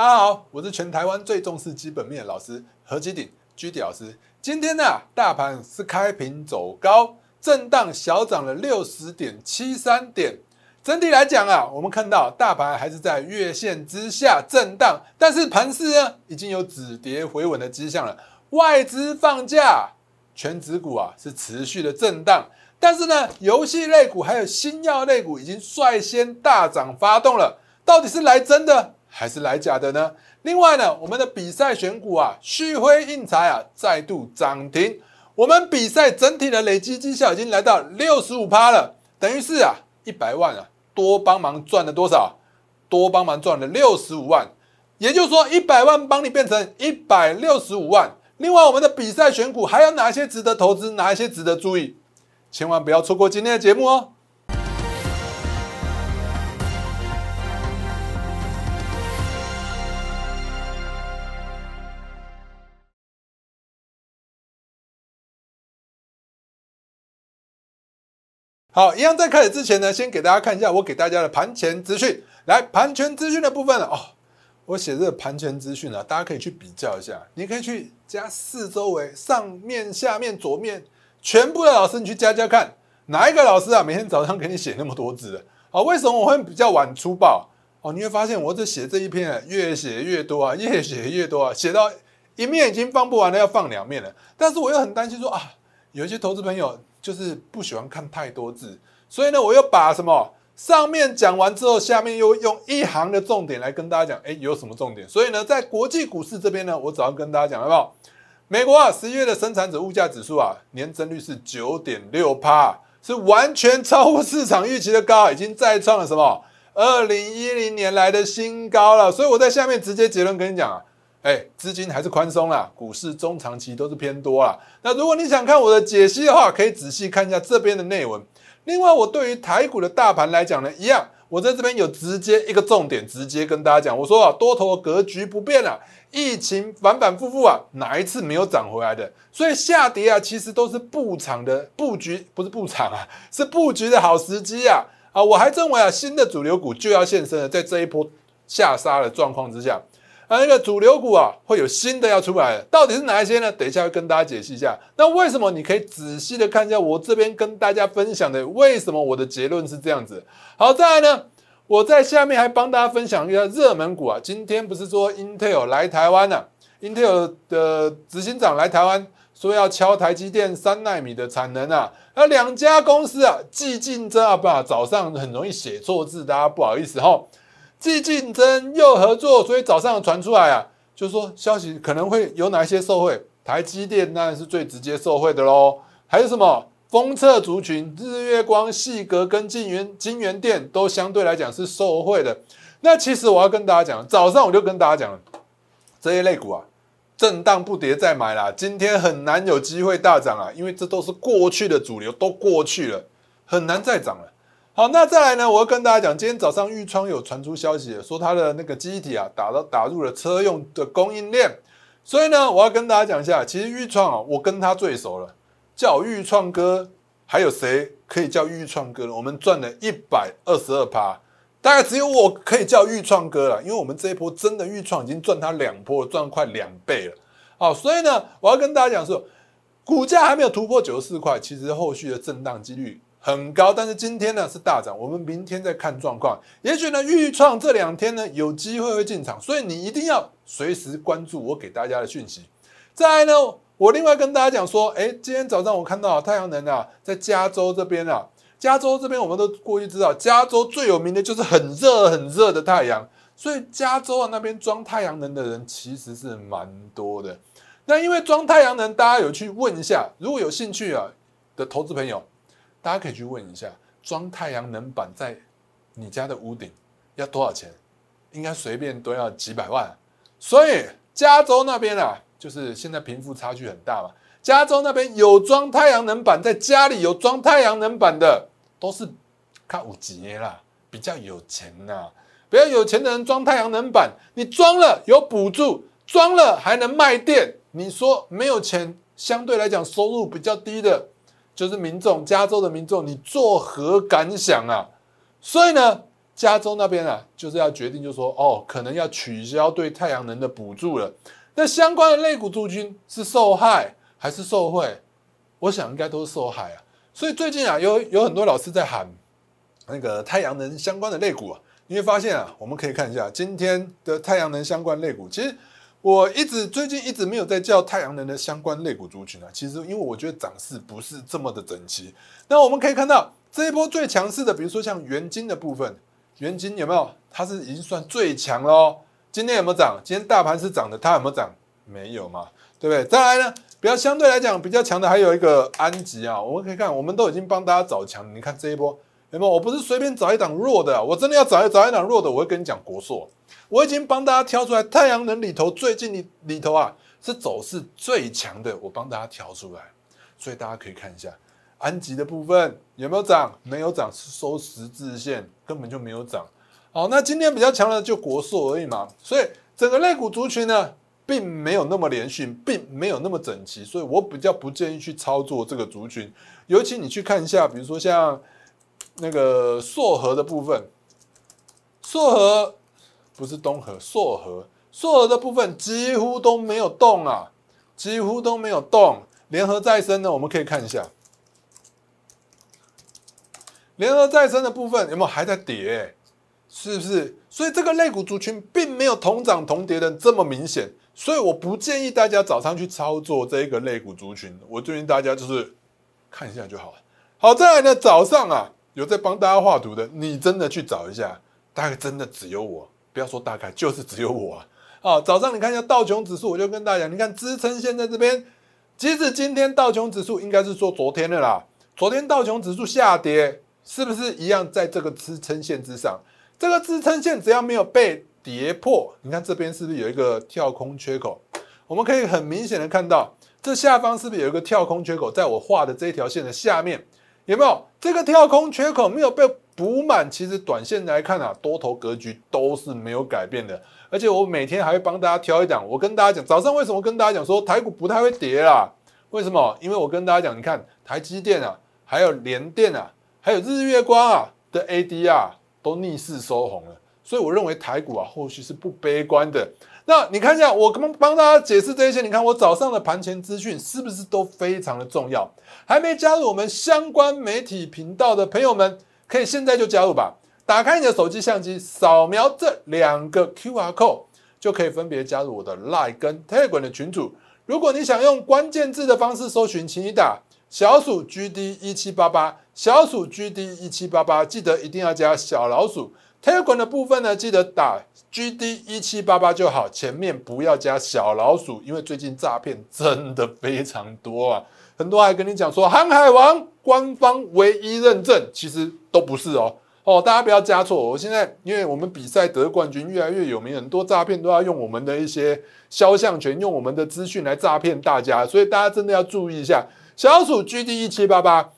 大家好，我是全台湾最重视基本面的老师何基鼎居迪老师。今天呢，大盘是开平走高，震荡小涨了六十点七三点。整体来讲啊，我们看到大盘还是在月线之下震荡，但是盘势呢已经有止跌回稳的迹象了。外资放假，全指股啊是持续的震荡，但是呢，游戏类股还有新药类股已经率先大涨发动了。到底是来真的还是来假的呢？另外呢，我们的比赛选股啊，旭辉印材啊再度涨停，我们比赛整体的累积绩效已经来到六十五趴了，等于是啊一百万啊。多帮忙赚了多少？多帮忙赚了六十五万，也就是说一百万帮你变成一百六十五万。另外，我们的比赛选股还有哪些值得投资？哪一些值得注意？千万不要错过今天的节目哦！好，一样在开始之前呢，先给大家看一下我给大家的盘前资讯。来，盘前资讯的部分哦，我写这个盘前资讯啊，大家可以去比较一下。你可以去加四周围上面、下面、左面，全部的老师你去加加看，哪一个老师啊，每天早上给你写那么多字的？好，为什么我会比较晚出报？哦，你会发现我这写这一篇越写越多啊，越写越多啊，写到一面已经放不完了，要放两面了。但是我又很担心说啊，有一些投资朋友。就是不喜欢看太多字，所以呢，我又把什么上面讲完之后，下面又用一行的重点来跟大家讲，哎，有什么重点？所以呢，在国际股市这边呢，我早上跟大家讲，好不好？美国啊，十一月的生产者物价指数啊，年增率是九点六帕，是完全超乎市场预期的高，已经再创了什么二零一零年来的新高了。所以我在下面直接结论跟你讲啊。哎，资金还是宽松啦，股市中长期都是偏多啦。那如果你想看我的解析的话，可以仔细看一下这边的内文。另外，我对于台股的大盘来讲呢，一样，我在这边有直接一个重点，直接跟大家讲，我说啊，多头格局不变了，疫情反反复复啊，哪一次没有涨回来的？所以下跌啊，其实都是布场的布局，不是布场啊，是布局的好时机啊。啊，我还认为啊，新的主流股就要现身了，在这一波下杀的状况之下。啊，那个主流股啊，会有新的要出来，到底是哪一些呢？等一下会跟大家解析一下。那为什么？你可以仔细的看一下我这边跟大家分享的，为什么我的结论是这样子。好，再来呢，我在下面还帮大家分享一下热门股啊。今天不是说 Intel 来台湾呢？Intel 的执行长来台湾，说要敲台积电三纳米的产能啊。那两家公司啊，既竞争啊，不，早上很容易写错字，大家不好意思哈。既竞争又合作，所以早上传出来啊，就是说消息可能会有哪一些受贿，台积电当然是最直接受贿的喽。还有什么封测族群，日月光、细格跟金源金源电都相对来讲是受贿的。那其实我要跟大家讲，早上我就跟大家讲了，这一类股啊，震荡不跌再买啦，今天很难有机会大涨啊，因为这都是过去的主流，都过去了，很难再涨了。好，那再来呢？我要跟大家讲，今天早上玉创有传出消息，说它的那个机体啊，打到打入了车用的供应链。所以呢，我要跟大家讲一下，其实玉创啊，我跟他最熟了，叫玉创哥。还有谁可以叫玉创哥呢？我们赚了一百二十二趴，大概只有我可以叫玉创哥了，因为我们这一波真的玉创已经赚他两波，赚快两倍了。好，所以呢，我要跟大家讲说，股价还没有突破九十四块，其实后续的震荡几率。很高，但是今天呢是大涨，我们明天再看状况。也许呢，预创这两天呢有机会会进场，所以你一定要随时关注我给大家的讯息。再来呢，我另外跟大家讲说，哎，今天早上我看到太阳能啊，在加州这边啊，加州这边我们都过去知道，加州最有名的就是很热很热的太阳，所以加州啊那边装太阳能的人其实是蛮多的。那因为装太阳能，大家有去问一下，如果有兴趣啊的投资朋友。大家可以去问一下，装太阳能板在你家的屋顶要多少钱？应该随便都要几百万。所以加州那边啊，就是现在贫富差距很大嘛。加州那边有装太阳能板，在家里有装太阳能板的，都是靠五级啦，比较有钱呐。比较有钱的人装太阳能板，你装了有补助，装了还能卖电。你说没有钱，相对来讲收入比较低的。就是民众，加州的民众，你作何感想啊？所以呢，加州那边啊，就是要决定，就说哦，可能要取消对太阳能的补助了。那相关的类股驻军是受害还是受惠？我想应该都是受害啊。所以最近啊，有有很多老师在喊那个太阳能相关的类股啊，你会发现啊，我们可以看一下今天的太阳能相关类股。其实我一直最近一直没有在叫太阳能的相关类股族群啊。其实因为我觉得涨势不是这么的整齐。那我们可以看到这一波最强势的，比如说像元金的部分，元金有没有？它是已经算最强喽。今天有没有涨？今天大盘是涨的，它有没有涨？没有嘛，对不对？再来呢？比较相对来讲比较强的还有一个安吉啊，我们可以看，我们都已经帮大家找强。你看这一波有没有？我不是随便找一档弱的，我真的要找一找一档弱的，我会跟你讲国硕。我已经帮大家挑出来，太阳能里头最近里里头啊是走势最强的，我帮大家挑出来，所以大家可以看一下安吉的部分有没有涨？没有涨，是收十字线，根本就没有涨。好，那今天比较强的就国硕而已嘛，所以整个类股族群呢？并没有那么连续，并没有那么整齐，所以我比较不建议去操作这个族群。尤其你去看一下，比如说像那个硕和的部分，硕和不是东河，朔河，朔河的部分几乎都没有动啊，几乎都没有动。联合再生呢，我们可以看一下，联合再生的部分有没有还在跌？是不是？所以这个类股族群并没有同涨同跌的这么明显。所以我不建议大家早上去操作这一个类股族群，我建议大家就是看一下就好了。好，再来呢，早上啊有在帮大家画图的，你真的去找一下，大概真的只有我，不要说大概，就是只有我啊。啊，早上你看一下道琼指数，我就跟大家讲，你看支撑线在这边，即使今天道琼指数应该是说昨天的啦，昨天道琼指数下跌，是不是一样在这个支撑线之上？这个支撑线只要没有被跌破，你看这边是不是有一个跳空缺口？我们可以很明显的看到，这下方是不是有一个跳空缺口？在我画的这一条线的下面，有没有这个跳空缺口没有被补满？其实短线来看啊，多头格局都是没有改变的。而且我每天还会帮大家挑一档。我跟大家讲，早上为什么跟大家讲说台股不太会跌啦？为什么？因为我跟大家讲，你看台积电啊，还有联电啊，还有日月光啊的 ADR 都逆势收红了。所以我认为台股啊，后续是不悲观的。那你看一下，我刚帮大家解释这些，你看我早上的盘前资讯是不是都非常的重要？还没加入我们相关媒体频道的朋友们，可以现在就加入吧。打开你的手机相机，扫描这两个 QR code，就可以分别加入我的 Line 跟 Telegram 的群组。如果你想用关键字的方式搜寻，请你打小鼠 GD 一七八八，小鼠 GD 一七八八，记得一定要加小老鼠。Telegram 的部分呢，记得打 GD 一七八八就好，前面不要加小老鼠，因为最近诈骗真的非常多啊，很多还跟你讲说航海王官方唯一认证，其实都不是哦哦，大家不要加错。我现在因为我们比赛得冠军越来越有名，很多诈骗都要用我们的一些肖像权，用我们的资讯来诈骗大家，所以大家真的要注意一下，小鼠 GD 一七八八。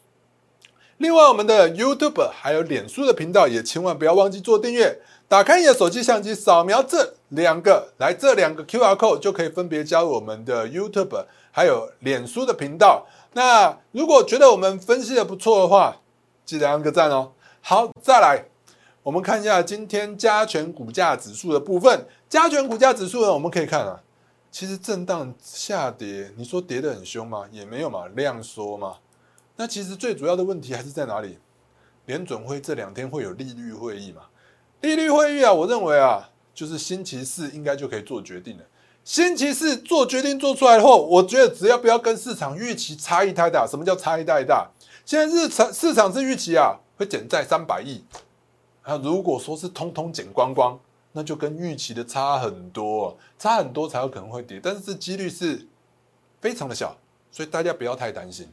另外，我们的 YouTube 还有脸书的频道也千万不要忘记做订阅。打开你的手机相机，扫描这两个，来这两个 QR code 就可以分别加入我们的 YouTube 还有脸书的频道。那如果觉得我们分析的不错的话，记得按个赞哦。好，再来，我们看一下今天加权股价指数的部分。加权股价指数呢，我们可以看啊，其实震荡下跌，你说跌得很凶吗？也没有嘛，量缩嘛。那其实最主要的问题还是在哪里？联准会这两天会有利率会议嘛？利率会议啊，我认为啊，就是星期四应该就可以做决定了。星期四做决定做出来后，我觉得只要不要跟市场预期差异太大。什么叫差异太大？现在日场市场是预期啊，会减债三百亿。啊，如果说是通通减光光，那就跟预期的差很多，差很多才有可能会跌，但是这几率是非常的小，所以大家不要太担心。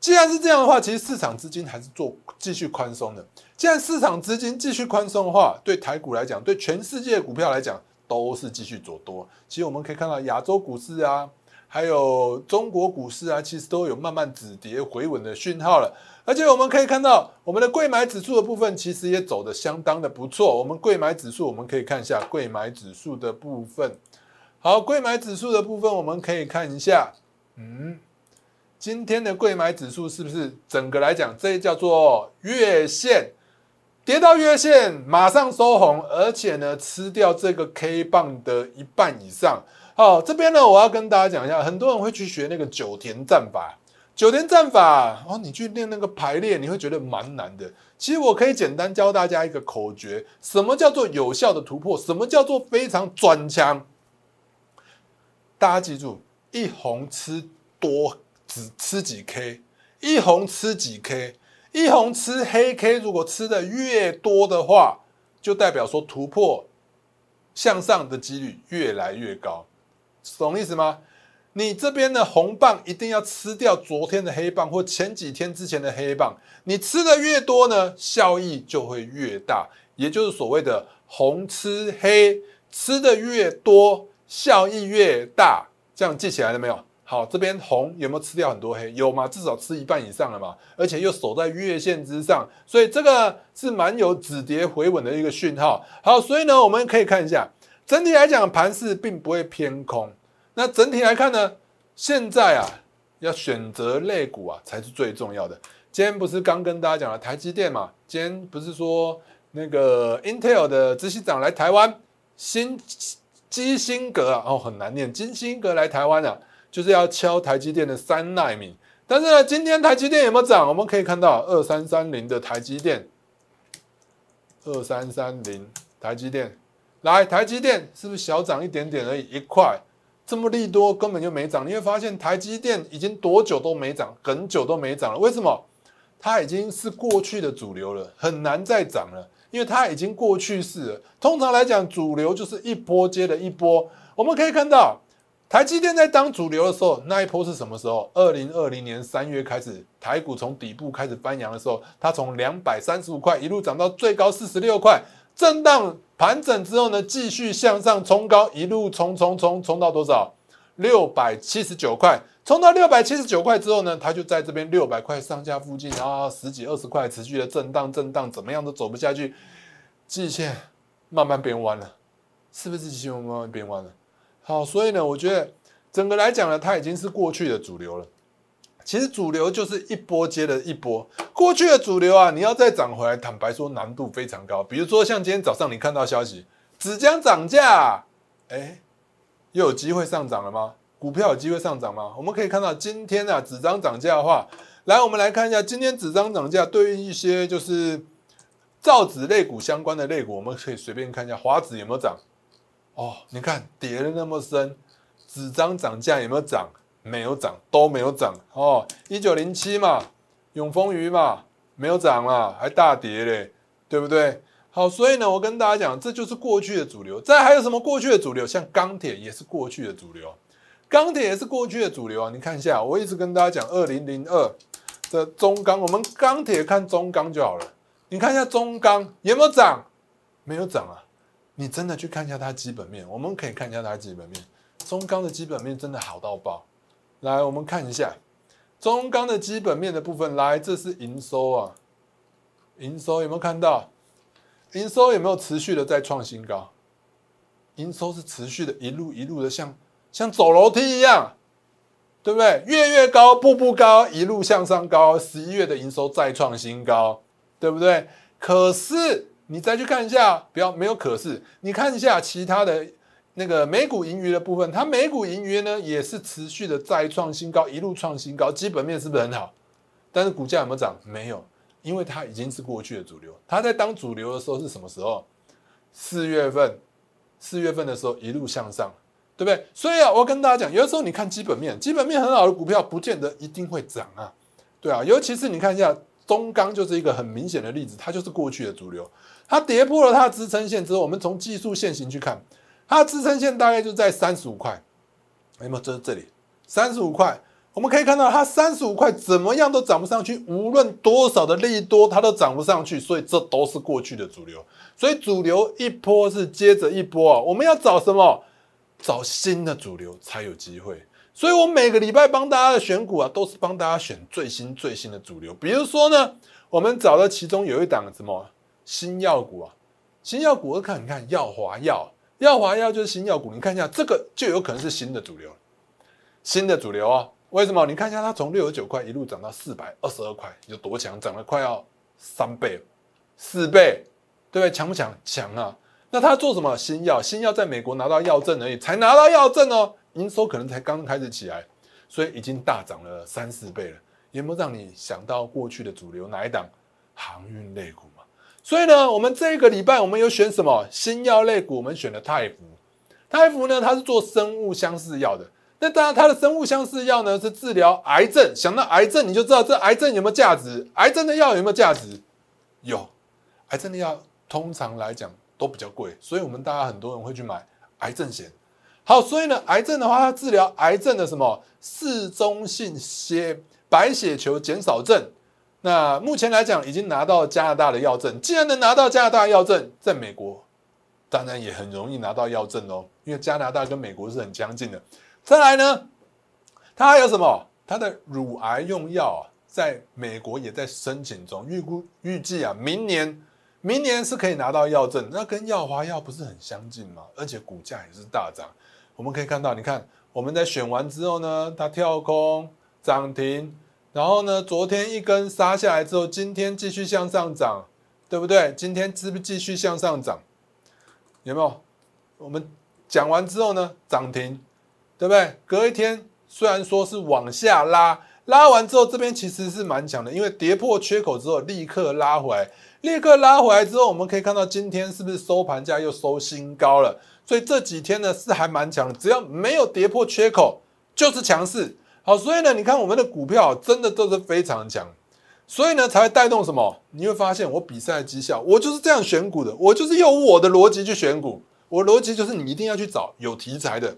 既然是这样的话，其实市场资金还是做继续宽松的。既然市场资金继续宽松的话，对台股来讲，对全世界股票来讲，都是继续走多。其实我们可以看到，亚洲股市啊，还有中国股市啊，其实都有慢慢止跌回稳的讯号了。而且我们可以看到，我们的贵买指数的部分其实也走得相当的不错。我们贵买指数，我们可以看一下贵买指数的部分。好，贵买指数的部分，我们可以看一下，嗯。今天的贵买指数是不是整个来讲，这叫做月线跌到月线马上收红，而且呢吃掉这个 K 棒的一半以上。好，这边呢我要跟大家讲一下，很多人会去学那个九田战法。九田战法哦，你去练那个排列，你会觉得蛮难的。其实我可以简单教大家一个口诀：什么叫做有效的突破？什么叫做非常转强？大家记住，一红吃多只吃几 K，一红吃几 K，一红吃黑 K，如果吃的越多的话，就代表说突破向上的几率越来越高，懂意思吗？你这边的红棒一定要吃掉昨天的黑棒或前几天之前的黑棒，你吃的越多呢，效益就会越大，也就是所谓的红吃黑，吃的越多，效益越大。这样记起来了没有？好，这边红有没有吃掉很多黑？有吗？至少吃一半以上了嘛，而且又守在月线之上，所以这个是蛮有止跌回稳的一个讯号。好，所以呢，我们可以看一下，整体来讲盘势并不会偏空。那整体来看呢，现在啊，要选择类股啊，才是最重要的。今天不是刚跟大家讲了台积电嘛？今天不是说那个 Intel 的执行长来台湾，新基辛格啊，哦，很难念，基辛格来台湾啊，就是要敲台积电的三纳米。但是呢，今天台积电有没有涨？我们可以看到二三三零的台积电，二三三零台积电，来台积电是不是小涨一点点而已？一块。这么利多根本就没涨，你会发现台积电已经多久都没涨，很久都没涨了。为什么？它已经是过去的主流了，很难再涨了，因为它已经过去式了。通常来讲，主流就是一波接的一波。我们可以看到，台积电在当主流的时候，那一波是什么时候？二零二零年三月开始，台股从底部开始翻扬的时候，它从两百三十五块一路涨到最高四十六块。震荡盘整之后呢，继续向上冲高，一路冲冲冲冲到多少？六百七十九块。冲到六百七十九块之后呢，它就在这边六百块上下附近，然后十几二十块持续的震荡震荡，怎么样都走不下去，季线慢慢变弯了，是不是季线慢慢变弯了？好，所以呢，我觉得整个来讲呢，它已经是过去的主流了。其实主流就是一波接的一波，过去的主流啊，你要再涨回来，坦白说难度非常高。比如说像今天早上你看到消息，纸浆涨价，哎，又有机会上涨了吗？股票有机会上涨吗？我们可以看到今天啊，纸张涨价的话，来我们来看一下今天纸张涨价对于一些就是造纸类股相关的类股，我们可以随便看一下华纸有没有涨？哦，你看跌的那么深，纸张涨价有没有涨？没有涨，都没有涨哦。一九零七嘛，永丰鱼嘛，没有涨了，还大跌嘞，对不对？好，所以呢，我跟大家讲，这就是过去的主流。再还有什么过去的主流？像钢铁也是过去的主流，钢铁也是过去的主流啊。你看一下，我一直跟大家讲，二零零二的中钢，我们钢铁看中钢就好了。你看一下中钢有没有涨？没有涨啊。你真的去看一下它基本面，我们可以看一下它基本面，中钢的基本面真的好到爆。来，我们看一下中钢的基本面的部分。来，这是营收啊，营收有没有看到？营收有没有持续的在创新高？营收是持续的，一路一路的像像走楼梯一样，对不对？月月高，步步高，一路向上高。十一月的营收再创新高，对不对？可是你再去看一下，不要没有可是，你看一下其他的。那个美股盈余的部分，它美股盈余呢也是持续的再创新高，一路创新高，基本面是不是很好？但是股价有没有涨？没有，因为它已经是过去的主流。它在当主流的时候是什么时候？四月份，四月份的时候一路向上，对不对？所以啊，我跟大家讲，有的时候你看基本面，基本面很好的股票，不见得一定会涨啊，对啊。尤其是你看一下中钢，就是一个很明显的例子，它就是过去的主流，它跌破了它的支撑线之后，我们从技术线型去看。它的支撑线大概就在三十五块，有没有？这是这里三十五块，我们可以看到它三十五块怎么样都涨不上去，无论多少的利多，它都涨不上去，所以这都是过去的主流。所以主流一波是接着一波啊，我们要找什么？找新的主流才有机会。所以我每个礼拜帮大家的选股啊，都是帮大家选最新最新的主流。比如说呢，我们找到其中有一档什么新药股啊，新药股，我看你看药华药。耀华药就是新药股，你看一下这个就有可能是新的主流，新的主流啊？为什么？你看一下它从六十九块一路涨到四百二十二块，有多强？涨了快要三倍，四倍，对不对？强不强？强啊！那他做什么？新药，新药在美国拿到药证而已，才拿到药证哦，营收可能才刚开始起来，所以已经大涨了三四倍了。有没有让你想到过去的主流哪一档航运类股嘛？所以呢，我们这个礼拜我们有选什么新药类股？我们选了泰福。泰福呢，它是做生物相似药的。那当然，它的生物相似药呢是治疗癌症。想到癌症，你就知道这癌症有没有价值？癌症的药有没有价值？有。癌症的药通常来讲。都比较贵，所以我们大家很多人会去买癌症险。好，所以呢，癌症的话，它治疗癌症的什么嗜中性血白血球减少症。那目前来讲，已经拿到加拿大的药证。既然能拿到加拿大药证，在美国当然也很容易拿到药证哦，因为加拿大跟美国是很相近的。再来呢，它还有什么？它的乳癌用药啊，在美国也在申请中，预估预计啊，明年。明年是可以拿到药证，那跟药华药不是很相近吗？而且股价也是大涨。我们可以看到，你看我们在选完之后呢，它跳空涨停，然后呢，昨天一根杀下来之后，今天继续向上涨，对不对？今天是不是继续向上涨？有没有？我们讲完之后呢，涨停，对不对？隔一天虽然说是往下拉，拉完之后这边其实是蛮强的，因为跌破缺口之后立刻拉回来。立刻拉回来之后，我们可以看到今天是不是收盘价又收新高了？所以这几天呢是还蛮强的，只要没有跌破缺口就是强势。好，所以呢，你看我们的股票真的都是非常强，所以呢才会带动什么？你会发现我比赛的绩效，我就是这样选股的，我就是用我的逻辑去选股。我逻辑就是你一定要去找有题材的，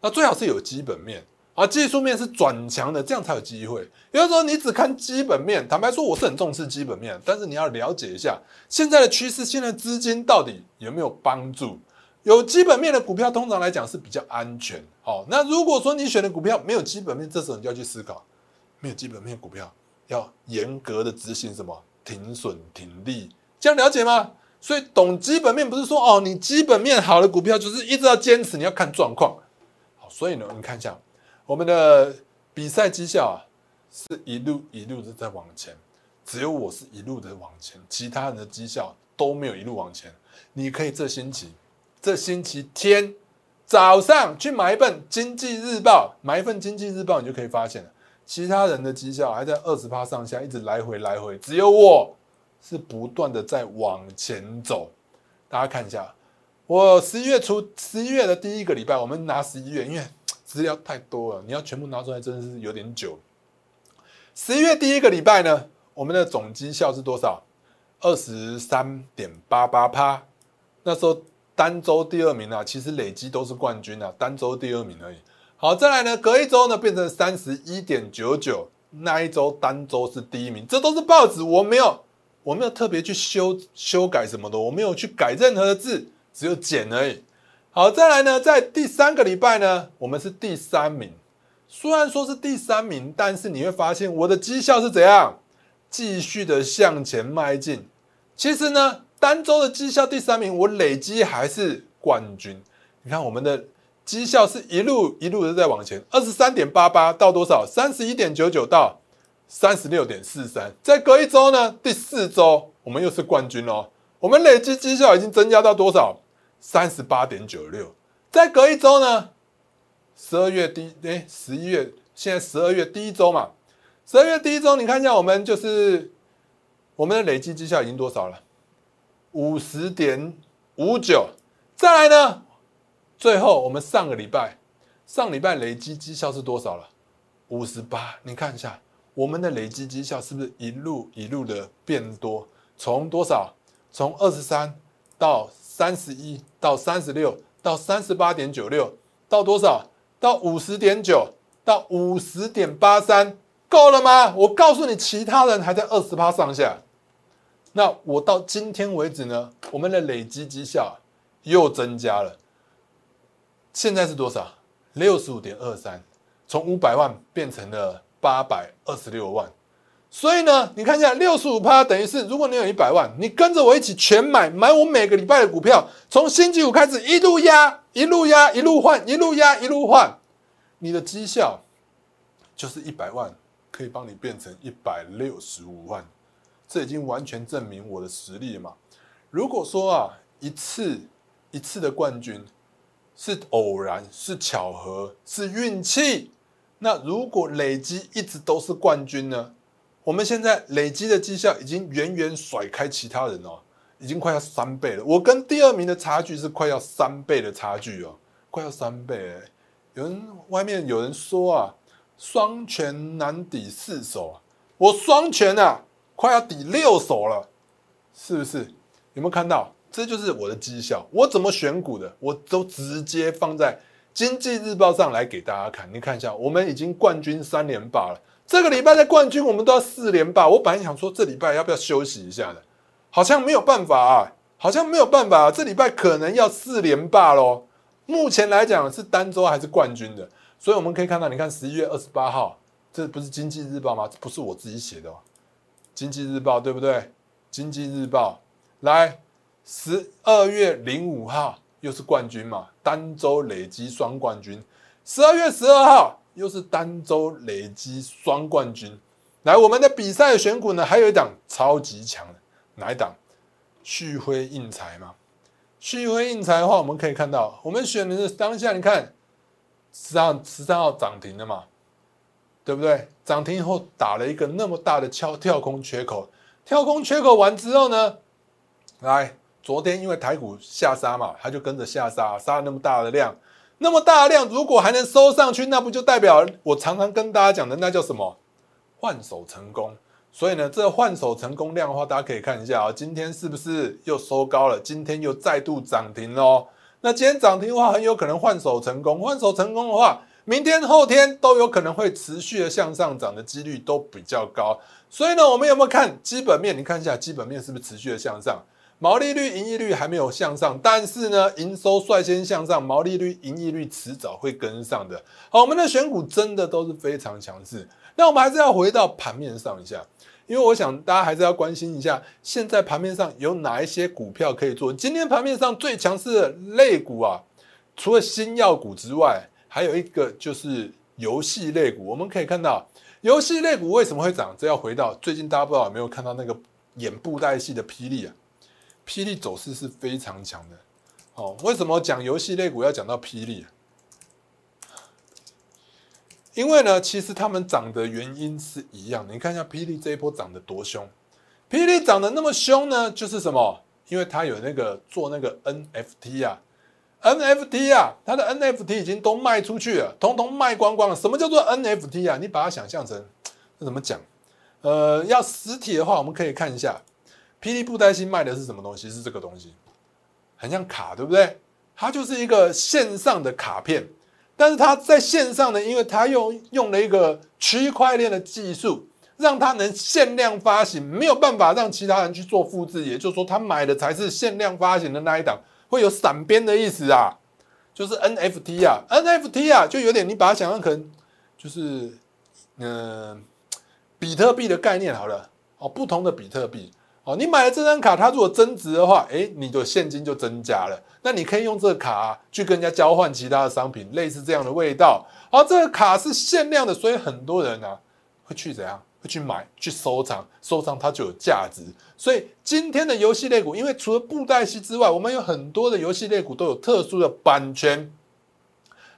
那最好是有基本面。啊，技术面是转强的，这样才有机会。有的时候你只看基本面，坦白说我是很重视基本面，但是你要了解一下现在的趋势，现在资金到底有没有帮助？有基本面的股票通常来讲是比较安全。好，那如果说你选的股票没有基本面，这时候你就要去思考，没有基本面股票要严格的执行什么停损停利，这样了解吗？所以懂基本面不是说哦，你基本面好的股票就是一直要坚持，你要看状况。好，所以呢，你看一下。我们的比赛绩效啊，是一路一路的在往前，只有我是一路的往前，其他人的绩效都没有一路往前。你可以这星期，这星期天早上去买一份《经济日报》，买一份《经济日报》，你就可以发现了，其他人的绩效还在二十趴上下，一直来回来回，只有我是不断的在往前走。大家看一下，我十一月初，十一月的第一个礼拜，我们拿十一月，因为。资料太多了，你要全部拿出来，真的是有点久。十一月第一个礼拜呢，我们的总绩效是多少？二十三点八八趴。那时候单周第二名啊，其实累积都是冠军啊，单周第二名而已。好，再来呢，隔一周呢变成三十一点九九，那一周单周是第一名。这都是报纸，我没有，我没有特别去修修改什么的，我没有去改任何的字，只有减而已。好，再来呢，在第三个礼拜呢，我们是第三名。虽然说是第三名，但是你会发现我的绩效是怎样，继续的向前迈进。其实呢，单周的绩效第三名，我累积还是冠军。你看我们的绩效是一路一路的在往前，二十三点八八到多少？三十一点九九到三十六点四三。再隔一周呢，第四周我们又是冠军哦。我们累积绩效已经增加到多少？三十八点九六，再隔一周呢？十二月第哎，十一月，现在十二月第一周嘛。十二月第一周，你看一下，我们就是我们的累计绩效已经多少了？五十点五九。再来呢？最后我们上个礼拜，上礼拜累积绩效是多少了？五十八。你看一下，我们的累积绩效是不是一路一路的变多？从多少？从二十三到。三十一到三十六到三十八点九六到多少？到五十点九到五十点八三，够了吗？我告诉你，其他人还在二十趴上下。那我到今天为止呢，我们的累积绩效又增加了。现在是多少？六十五点二三，从五百万变成了八百二十六万。所以呢，你看一下六十五趴，等于是如果你有一百万，你跟着我一起全买，买我每个礼拜的股票，从星期五开始一路压，一路压，一路换，一路压，一路换，你的绩效就是一百万，可以帮你变成一百六十五万，这已经完全证明我的实力了嘛。如果说啊，一次一次的冠军是偶然、是巧合、是运气，那如果累积一直都是冠军呢？我们现在累积的绩效已经远远甩开其他人哦，已经快要三倍了。我跟第二名的差距是快要三倍的差距哦，快要三倍。有人外面有人说啊，双拳难抵四手啊，我双拳啊，快要抵六手了，是不是？有没有看到？这就是我的绩效。我怎么选股的？我都直接放在经济日报上来给大家看。你看一下，我们已经冠军三连霸了。这个礼拜的冠军，我们都要四连霸。我本来想说这礼拜要不要休息一下的，好像没有办法啊，好像没有办法。这礼拜可能要四连霸喽。目前来讲是单周还是冠军的，所以我们可以看到，你看十一月二十八号，这不是经济日报吗？这不是我自己写的哦，经济日报对不对？经济日报来。十二月零五号又是冠军嘛？单周累积双冠军。十二月十二号又是单周累积双冠军。来，我们的比赛选股呢，还有一档超级强的，哪一档？旭辉印材嘛。旭辉印材的话，我们可以看到，我们选的是当下，你看十三十三号涨停了嘛？对不对？涨停以后打了一个那么大的跳跳空缺口，跳空缺口完之后呢，来。昨天因为台股下杀嘛，它就跟着下杀，杀了那么大的量，那么大的量，如果还能收上去，那不就代表我常常跟大家讲的那叫什么换手成功？所以呢，这换手成功量的话，大家可以看一下啊，今天是不是又收高了？今天又再度涨停哦。那今天涨停的话，很有可能换手成功。换手成功的话，明天后天都有可能会持续的向上涨的几率都比较高。所以呢，我们有没有看基本面？你看一下基本面是不是持续的向上？毛利率、盈利率还没有向上，但是呢，营收率先向上，毛利率、盈利率迟早会跟上的。好，我们的选股真的都是非常强势。那我们还是要回到盘面上一下，因为我想大家还是要关心一下，现在盘面上有哪一些股票可以做？今天盘面上最强势的类股啊，除了新药股之外，还有一个就是游戏类股。我们可以看到，游戏类股为什么会涨？这要回到最近大家不知道有没有看到那个演布袋戏的霹雳啊？霹雳走势是非常强的，哦，为什么讲游戏类股要讲到霹雳？因为呢，其实他们涨的原因是一样。你看一下霹雳这一波涨得多凶，霹雳涨得那么凶呢，就是什么？因为它有那个做那个 NFT 啊，NFT 啊，它的 NFT 已经都卖出去了，通通卖光光了。什么叫做 NFT 啊？你把它想象成，那怎么讲？呃，要实体的话，我们可以看一下。霹雳布袋戏卖的是什么东西？是这个东西，很像卡，对不对？它就是一个线上的卡片，但是它在线上呢，因为它用用了一个区块链的技术，让它能限量发行，没有办法让其他人去做复制。也就是说，他买的才是限量发行的那一档，会有闪边的意思啊，就是 NFT 啊，NFT 啊，就有点你把它想象成就是嗯，比特币的概念好了哦，不同的比特币。哦，你买了这张卡，它如果增值的话，诶，你的现金就增加了。那你可以用这个卡去跟人家交换其他的商品，类似这样的味道。而这个卡是限量的，所以很多人呢会去怎样？会去买、去收藏，收藏它就有价值。所以今天的游戏类股，因为除了布袋戏之外，我们有很多的游戏类股都有特殊的版权。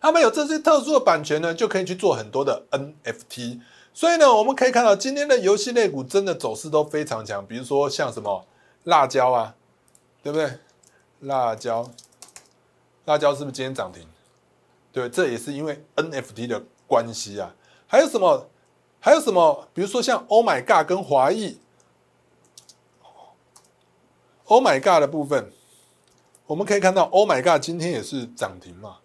他们有这些特殊的版权呢，就可以去做很多的 NFT。所以呢，我们可以看到今天的游戏类股真的走势都非常强，比如说像什么辣椒啊，对不对？辣椒，辣椒是不是今天涨停？对，这也是因为 NFT 的关系啊。还有什么？还有什么？比如说像 Oh My God 跟华裔，Oh My God 的部分，我们可以看到 Oh My God 今天也是涨停嘛，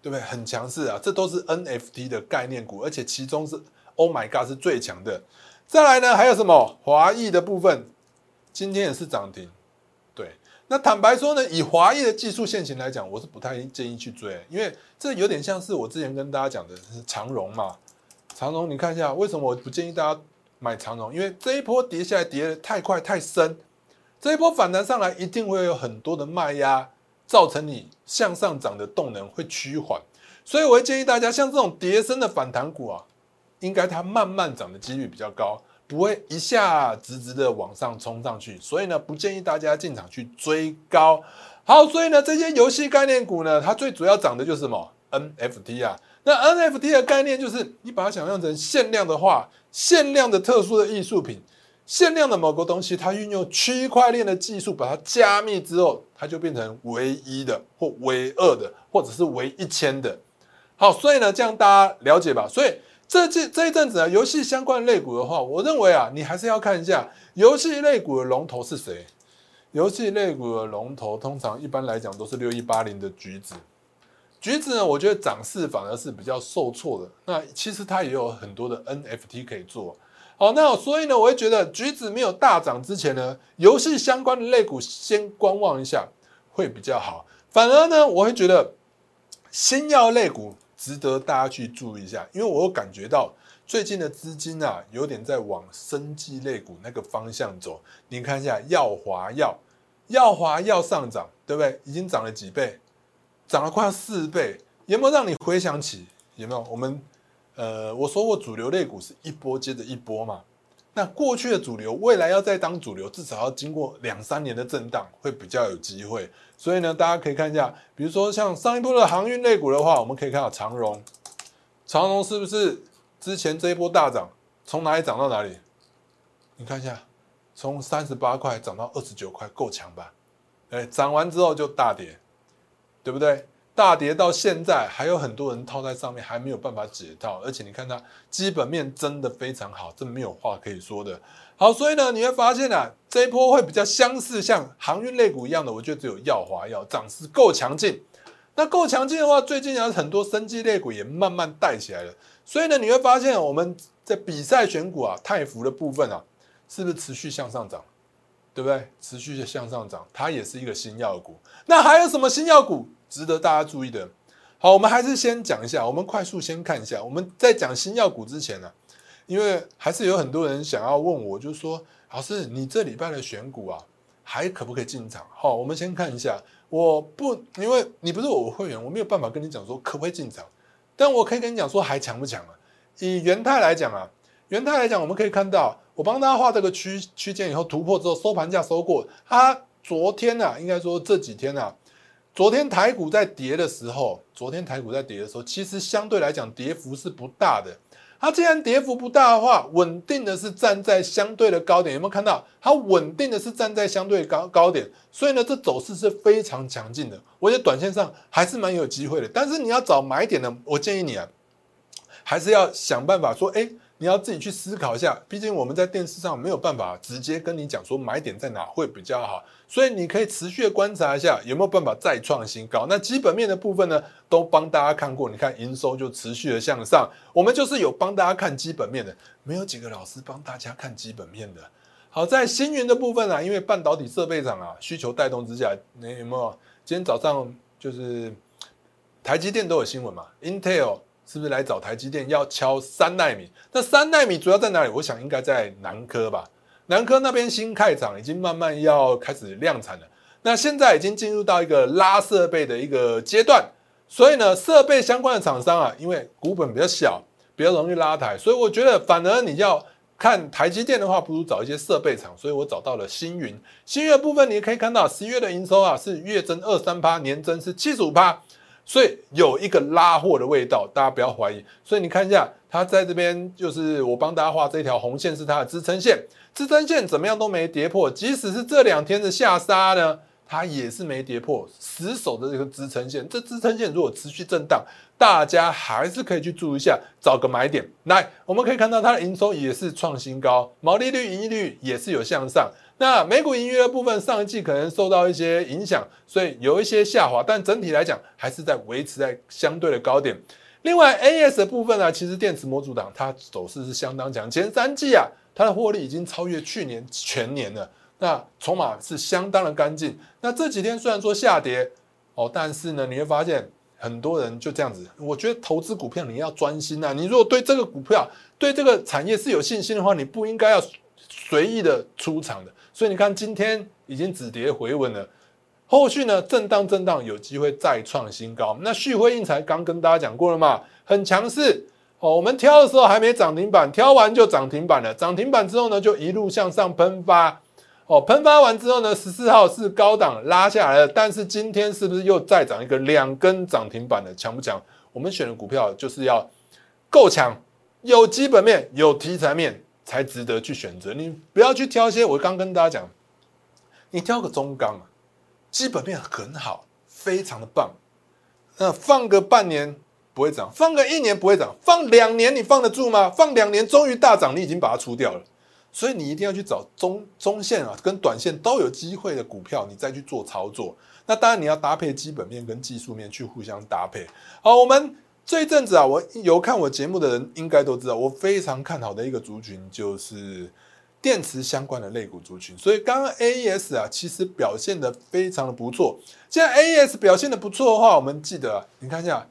对不对？很强势啊，这都是 NFT 的概念股，而且其中是。Oh my god，是最强的。再来呢，还有什么华裔的部分？今天也是涨停。对，那坦白说呢，以华裔的技术线型来讲，我是不太建议去追，因为这有点像是我之前跟大家讲的是长荣嘛。长荣，你看一下，为什么我不建议大家买长荣？因为这一波跌下来跌的太快太深，这一波反弹上来一定会有很多的卖压，造成你向上涨的动能会趋缓。所以我会建议大家，像这种跌深的反弹股啊。应该它慢慢涨的几率比较高，不会一下直直的往上冲上去，所以呢，不建议大家进场去追高。好，所以呢，这些游戏概念股呢，它最主要涨的就是什么 NFT 啊？那 NFT 的概念就是你把它想象成限量的话，限量的特殊的艺术品，限量的某个东西，它运用区块链的技术把它加密之后，它就变成唯一的或唯二的，或者是唯一千的。好，所以呢，这样大家了解吧？所以这这这一阵子啊，游戏相关类股的话，我认为啊，你还是要看一下游戏类股的龙头是谁。游戏类股的龙头，通常一般来讲都是六一八零的橘子。橘子呢，我觉得涨势反而是比较受挫的。那其实它也有很多的 NFT 可以做。好，那所以呢，我会觉得橘子没有大涨之前呢，游戏相关的类股先观望一下会比较好。反而呢，我会觉得新药类股值得大家去注意一下，因为我有感觉到。最近的资金啊，有点在往生技类股那个方向走。你看一下耀华药，耀华药上涨，对不对？已经涨了几倍，涨了快要四倍。有没有让你回想起？有没有？我们呃，我说过主流类股是一波接着一波嘛。那过去的主流，未来要再当主流，至少要经过两三年的震荡，会比较有机会。所以呢，大家可以看一下，比如说像上一波的航运类股的话，我们可以看到长荣，长荣是不是？之前这一波大涨，从哪里涨到哪里？你看一下，从三十八块涨到二十九块，够强吧？哎，涨完之后就大跌，对不对？大跌到现在，还有很多人套在上面，还没有办法解套。而且你看它基本面真的非常好，这没有话可以说的。好，所以呢，你会发现啊，这一波会比较相似，像航运类股一样的，我觉得只有耀华药涨势够强劲。那够强劲的话，最近有很多生机类股也慢慢带起来了。所以呢，你会发现我们在比赛选股啊，泰福的部分啊，是不是持续向上涨？对不对？持续的向上涨，它也是一个新药股。那还有什么新药股值得大家注意的？好，我们还是先讲一下，我们快速先看一下。我们在讲新药股之前呢，因为还是有很多人想要问我，就是说，老师，你这礼拜的选股啊，还可不可以进场？好，我们先看一下。我不，因为你不是我会员，我没有办法跟你讲说可不可以进场。但我可以跟你讲说还强不强啊？以元泰来讲啊，元泰来讲，我们可以看到，我帮大家画这个区区间以后突破之后收盘价收过，它昨天啊，应该说这几天啊，昨天台股在跌的时候，昨天台股在跌的时候，其实相对来讲跌幅是不大的。它既然跌幅不大的话，稳定的是站在相对的高点，有没有看到？它稳定的是站在相对高高点，所以呢，这走势是非常强劲的。我觉得短线上还是蛮有机会的，但是你要找买点呢，我建议你啊，还是要想办法说，哎。你要自己去思考一下，毕竟我们在电视上没有办法直接跟你讲说买点在哪会比较好，所以你可以持续的观察一下有没有办法再创新高。那基本面的部分呢，都帮大家看过，你看营收就持续的向上，我们就是有帮大家看基本面的，没有几个老师帮大家看基本面的。好在星云的部分啊，因为半导体设备厂啊需求带动之下，你有没有？今天早上就是台积电都有新闻嘛，Intel。是不是来找台积电要敲三纳米？那三纳米主要在哪里？我想应该在南科吧。南科那边新开厂，已经慢慢要开始量产了。那现在已经进入到一个拉设备的一个阶段，所以呢，设备相关的厂商啊，因为股本比较小，比较容易拉抬，所以我觉得反而你要看台积电的话，不如找一些设备厂。所以我找到了星云。星云的部分，你可以看到十一月的营收啊，是月增二三趴，年增是七十五趴。所以有一个拉货的味道，大家不要怀疑。所以你看一下，它在这边就是我帮大家画这条红线是它的支撑线，支撑线怎么样都没跌破，即使是这两天的下杀呢，它也是没跌破，死守的这个支撑线。这支撑线如果持续震荡，大家还是可以去注意一下，找个买点。来，我们可以看到它的营收也是创新高，毛利率、盈利率也是有向上。那美股盈余的部分，上一季可能受到一些影响，所以有一些下滑，但整体来讲还是在维持在相对的高点。另外，AS 的部分呢，其实电池模组档它走势是相当强，前三季啊，它的获利已经超越去年全年了。那筹码是相当的干净。那这几天虽然说下跌哦，但是呢，你会发现很多人就这样子。我觉得投资股票你要专心啊，你如果对这个股票、对这个产业是有信心的话，你不应该要随意的出场的。所以你看，今天已经止跌回稳了，后续呢震荡震荡，有机会再创新高。那旭辉印材刚跟大家讲过了嘛，很强势哦，我们挑的时候还没涨停板，挑完就涨停板了。涨停板之后呢，就一路向上喷发。哦，喷发完之后呢，十四号是高档拉下来了，但是今天是不是又再涨一个两根涨停板了？强不强？我们选的股票就是要够强，有基本面、有题材面才值得去选择。你不要去挑一些，我刚跟大家讲，你挑个中钢啊，基本面很好，非常的棒。那放个半年。不会涨，放个一年不会涨，放两年你放得住吗？放两年终于大涨，你已经把它出掉了，所以你一定要去找中中线啊，跟短线都有机会的股票，你再去做操作。那当然你要搭配基本面跟技术面去互相搭配。好，我们这一阵子啊，我有看我节目的人应该都知道，我非常看好的一个族群就是电池相关的类股族群。所以刚刚 A E S 啊，其实表现的非常的不错。现在 A E S 表现的不错的话，我们记得你看一下。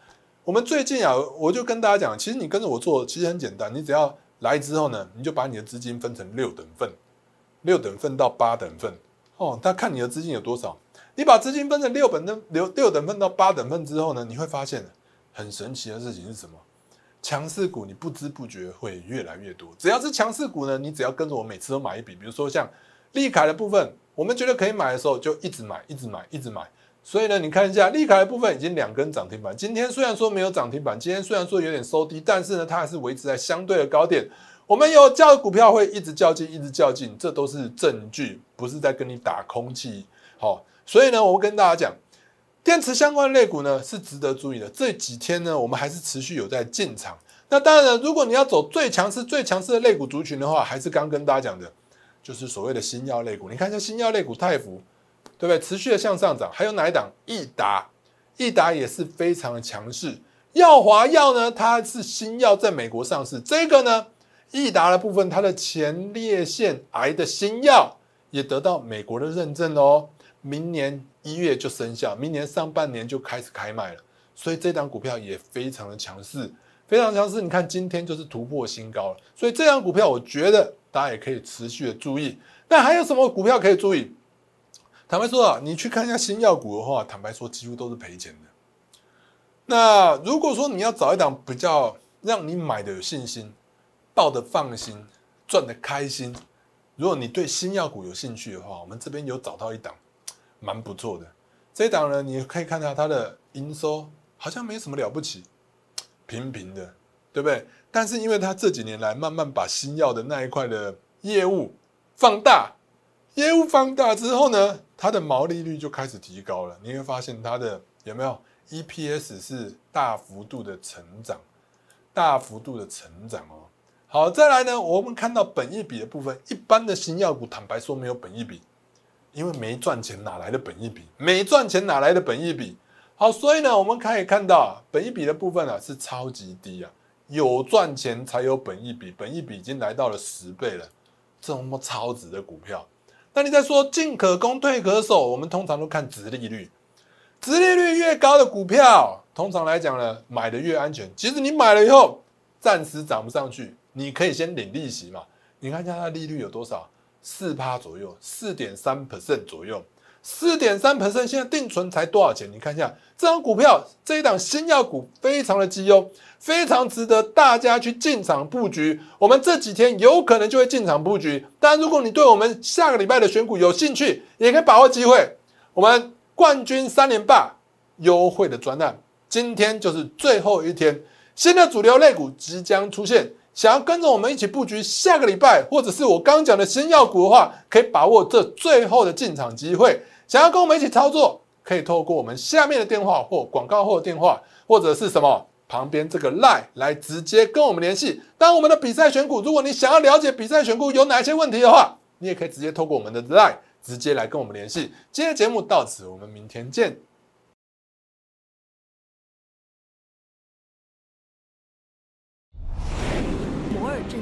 我们最近啊，我就跟大家讲，其实你跟着我做，其实很简单。你只要来之后呢，你就把你的资金分成六等份，六等份到八等份哦。他看你的资金有多少，你把资金分成六本六六等份到八等份之后呢，你会发现很神奇的事情是什么？强势股你不知不觉会越来越多。只要是强势股呢，你只要跟着我每次都买一笔，比如说像利凯的部分，我们觉得可以买的时候就一直买，一直买，一直买。所以呢，你看一下利凯的部分已经两根涨停板。今天虽然说没有涨停板，今天虽然说有点收低，但是呢，它还是维持在相对的高点。我们有叫股票会一直较劲，一直较劲，这都是证据，不是在跟你打空气。好，所以呢，我们跟大家讲，电池相关类股呢是值得注意的。这几天呢，我们还是持续有在进场。那当然了，如果你要走最强势、最强势的类股族群的话，还是刚跟大家讲的，就是所谓的新药类股。你看一下新药类股，泰福。对不对？持续的向上涨，还有哪一档？益达，益达也是非常的强势。耀华药呢，它是新药在美国上市。这个呢，益达的部分，它的前列腺癌的新药也得到美国的认证哦。明年一月就生效，明年上半年就开始开卖了。所以这档股票也非常的强势，非常强势。你看今天就是突破新高了。所以这档股票，我觉得大家也可以持续的注意。那还有什么股票可以注意？坦白说啊，你去看一下新药股的话，坦白说几乎都是赔钱的。那如果说你要找一档比较让你买的有信心、抱的放心、赚的开心，如果你对新药股有兴趣的话，我们这边有找到一档蛮不错的。这一档呢，你可以看到它的营收好像没什么了不起，平平的，对不对？但是因为它这几年来慢慢把新药的那一块的业务放大。业务放大之后呢，它的毛利率就开始提高了。你会发现它的有没有 EPS 是大幅度的成长，大幅度的成长哦。好，再来呢，我们看到本益比的部分，一般的新药股坦白说没有本益比，因为没赚钱哪来的本益比？没赚钱哪来的本益比？好，所以呢，我们可以看到本益比的部分啊是超级低啊，有赚钱才有本益比，本益比已经来到了十倍了，这么超值的股票。那你在说进可攻退可守，我们通常都看殖利率，殖利率越高的股票，通常来讲呢，买的越安全。其实你买了以后，暂时涨不上去，你可以先领利息嘛。你看一下它利率有多少，四趴左右，四点三 percent 左右。四点三 percent，现在定存才多少钱？你看一下这张股票，这一档新药股非常的绩优，非常值得大家去进场布局。我们这几天有可能就会进场布局。但，如果你对我们下个礼拜的选股有兴趣，也可以把握机会。我们冠军三连霸优惠的专案，今天就是最后一天，新的主流类股即将出现。想要跟着我们一起布局下个礼拜，或者是我刚讲的新药股的话，可以把握这最后的进场机会。想要跟我们一起操作，可以透过我们下面的电话或广告后的电话，或者是什么旁边这个 line 来直接跟我们联系。当我们的比赛选股，如果你想要了解比赛选股有哪些问题的话，你也可以直接透过我们的 line 直接来跟我们联系。今天节目到此，我们明天见。